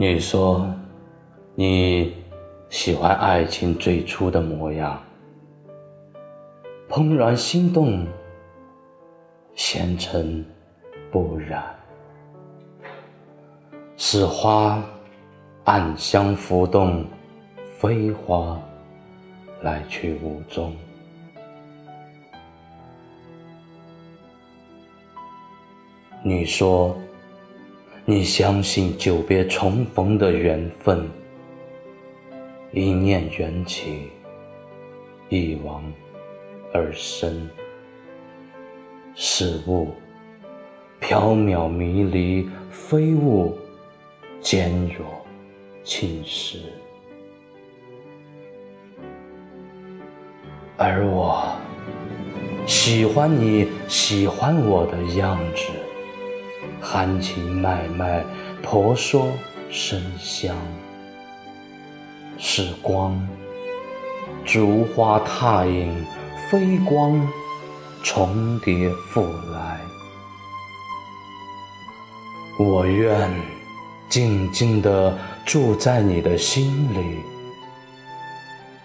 你说你喜欢爱情最初的模样，怦然心动，纤尘不染，是花暗香浮动，飞花来去无踪。你说。你相信久别重逢的缘分，一念缘起，一往而深。是雾，缥缈迷离，非雾，坚若青石。而我喜欢你喜欢我的样子。含情脉脉，婆娑生香。是光，烛花踏影，飞光重叠复来。我愿静静地住在你的心里，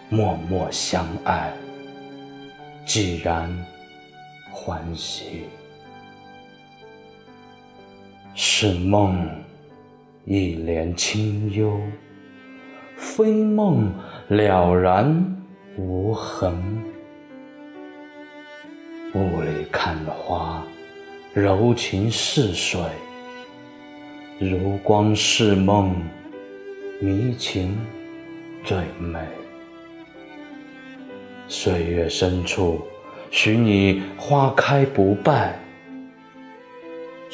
默默相爱，既然欢喜。是梦，一帘清幽；非梦，了然无痕。雾里看花，柔情似水；如光似梦，迷情最美。岁月深处，许你花开不败。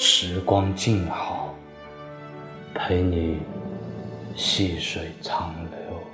时光静好，陪你细水长流。